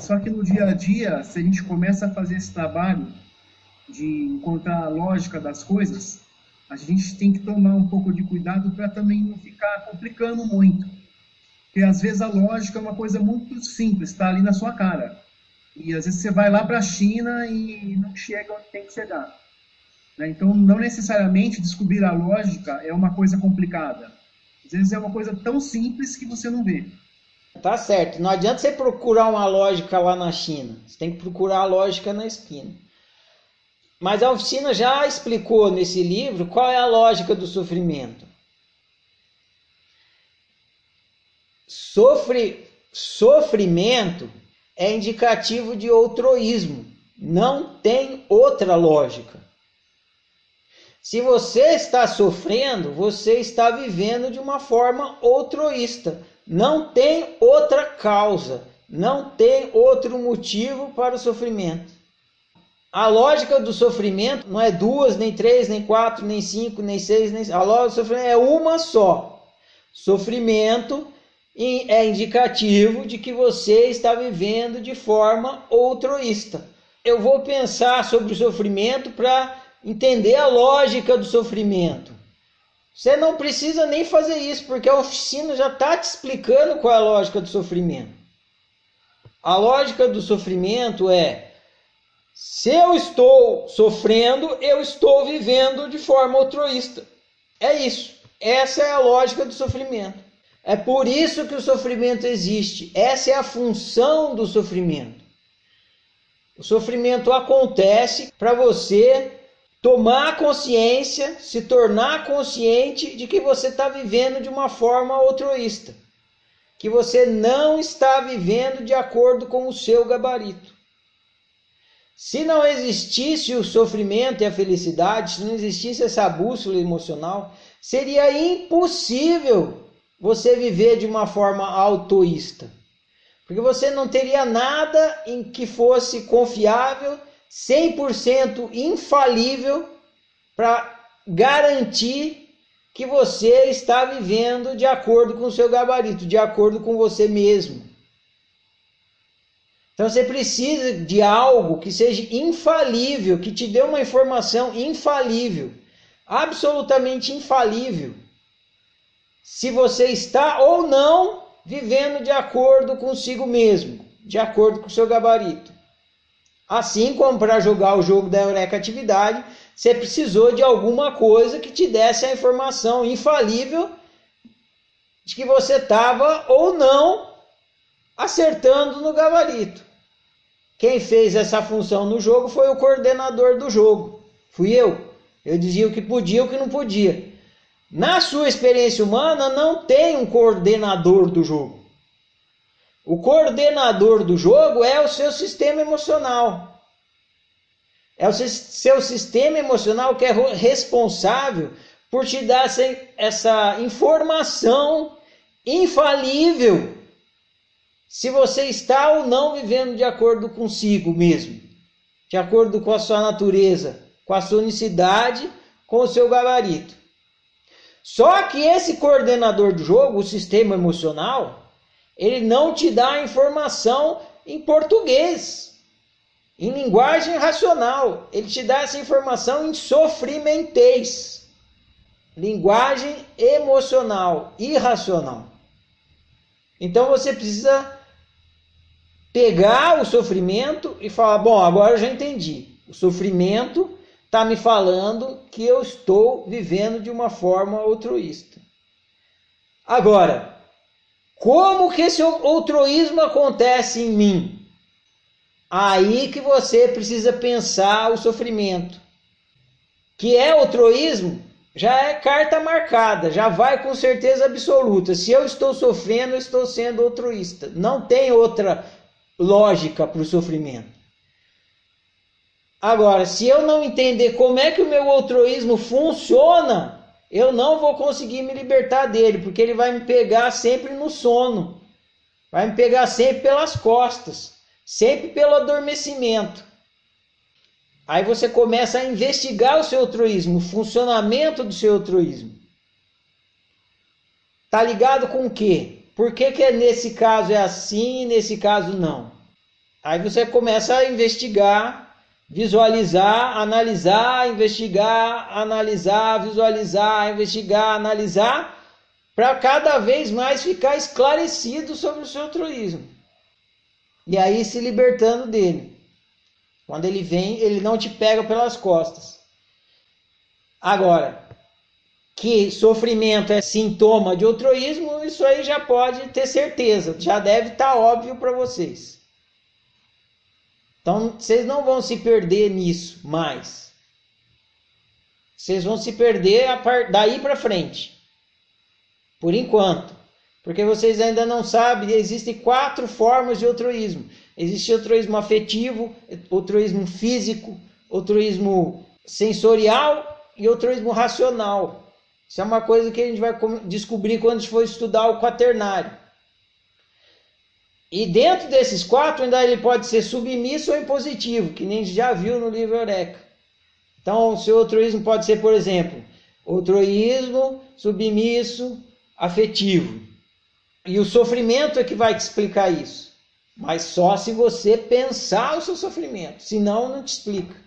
Só que no dia a dia, se a gente começa a fazer esse trabalho de encontrar a lógica das coisas, a gente tem que tomar um pouco de cuidado para também não ficar complicando muito. Porque às vezes a lógica é uma coisa muito simples, está ali na sua cara. E às vezes você vai lá para a China e não chega onde tem que chegar. Né? Então, não necessariamente descobrir a lógica é uma coisa complicada. Às vezes é uma coisa tão simples que você não vê. Tá certo. Não adianta você procurar uma lógica lá na China. Você tem que procurar a lógica na esquina. Mas a oficina já explicou nesse livro qual é a lógica do sofrimento. Sofre, sofrimento é indicativo de outroísmo. Não tem outra lógica. Se você está sofrendo, você está vivendo de uma forma outroísta. Não tem outra causa, não tem outro motivo para o sofrimento. A lógica do sofrimento não é duas, nem três, nem quatro, nem cinco, nem seis, nem a lógica do sofrimento é uma só. Sofrimento é indicativo de que você está vivendo de forma outroísta. Eu vou pensar sobre o sofrimento para entender a lógica do sofrimento. Você não precisa nem fazer isso, porque a oficina já está te explicando qual é a lógica do sofrimento. A lógica do sofrimento é: se eu estou sofrendo, eu estou vivendo de forma altruísta. É isso. Essa é a lógica do sofrimento. É por isso que o sofrimento existe. Essa é a função do sofrimento. O sofrimento acontece para você tomar consciência, se tornar consciente de que você está vivendo de uma forma altruísta, que você não está vivendo de acordo com o seu gabarito. Se não existisse o sofrimento e a felicidade, se não existisse essa bússola emocional, seria impossível você viver de uma forma autoísta. Porque você não teria nada em que fosse confiável 100% infalível para garantir que você está vivendo de acordo com o seu gabarito, de acordo com você mesmo. Então você precisa de algo que seja infalível, que te dê uma informação infalível, absolutamente infalível. Se você está ou não vivendo de acordo consigo mesmo, de acordo com o seu gabarito. Assim como para jogar o jogo da Eureka Atividade, você precisou de alguma coisa que te desse a informação infalível de que você estava ou não acertando no gabarito. Quem fez essa função no jogo foi o coordenador do jogo. Fui eu. Eu dizia o que podia e o que não podia. Na sua experiência humana, não tem um coordenador do jogo. O coordenador do jogo é o seu sistema emocional. É o seu sistema emocional que é responsável por te dar essa, essa informação infalível se você está ou não vivendo de acordo consigo mesmo, de acordo com a sua natureza, com a sua unicidade, com o seu gabarito. Só que esse coordenador do jogo, o sistema emocional, ele não te dá a informação em português, em linguagem racional. Ele te dá essa informação em sofrimentês, linguagem emocional, irracional. Então você precisa pegar o sofrimento e falar: bom, agora eu já entendi. O sofrimento está me falando que eu estou vivendo de uma forma altruísta. Agora, como que esse altruísmo acontece em mim? Aí que você precisa pensar o sofrimento. Que é altruísmo, já é carta marcada, já vai com certeza absoluta. Se eu estou sofrendo, eu estou sendo altruísta. Não tem outra lógica para o sofrimento. Agora, se eu não entender como é que o meu altruísmo funciona, eu não vou conseguir me libertar dele, porque ele vai me pegar sempre no sono, vai me pegar sempre pelas costas, sempre pelo adormecimento. Aí você começa a investigar o seu altruísmo, o funcionamento do seu altruísmo. Tá ligado com o quê? Por que, que nesse caso é assim e nesse caso não? Aí você começa a investigar, visualizar, analisar, investigar, analisar, visualizar, investigar, analisar, para cada vez mais ficar esclarecido sobre o seu altruísmo. E aí se libertando dele. Quando ele vem, ele não te pega pelas costas. Agora, que sofrimento é sintoma de altruísmo, isso aí já pode ter certeza, já deve estar tá óbvio para vocês. Então, vocês não vão se perder nisso mais. Vocês vão se perder daí para frente. Por enquanto. Porque vocês ainda não sabem, existem quatro formas de altruísmo. Existe altruísmo afetivo, altruísmo físico, altruísmo sensorial e altruísmo racional. Isso é uma coisa que a gente vai descobrir quando a gente for estudar o quaternário. E dentro desses quatro, ainda ele pode ser submisso ou impositivo, que nem já viu no livro Eureka. Então, o seu altruísmo pode ser, por exemplo, altruísmo, submisso, afetivo. E o sofrimento é que vai te explicar isso. Mas só se você pensar o seu sofrimento, senão não te explica.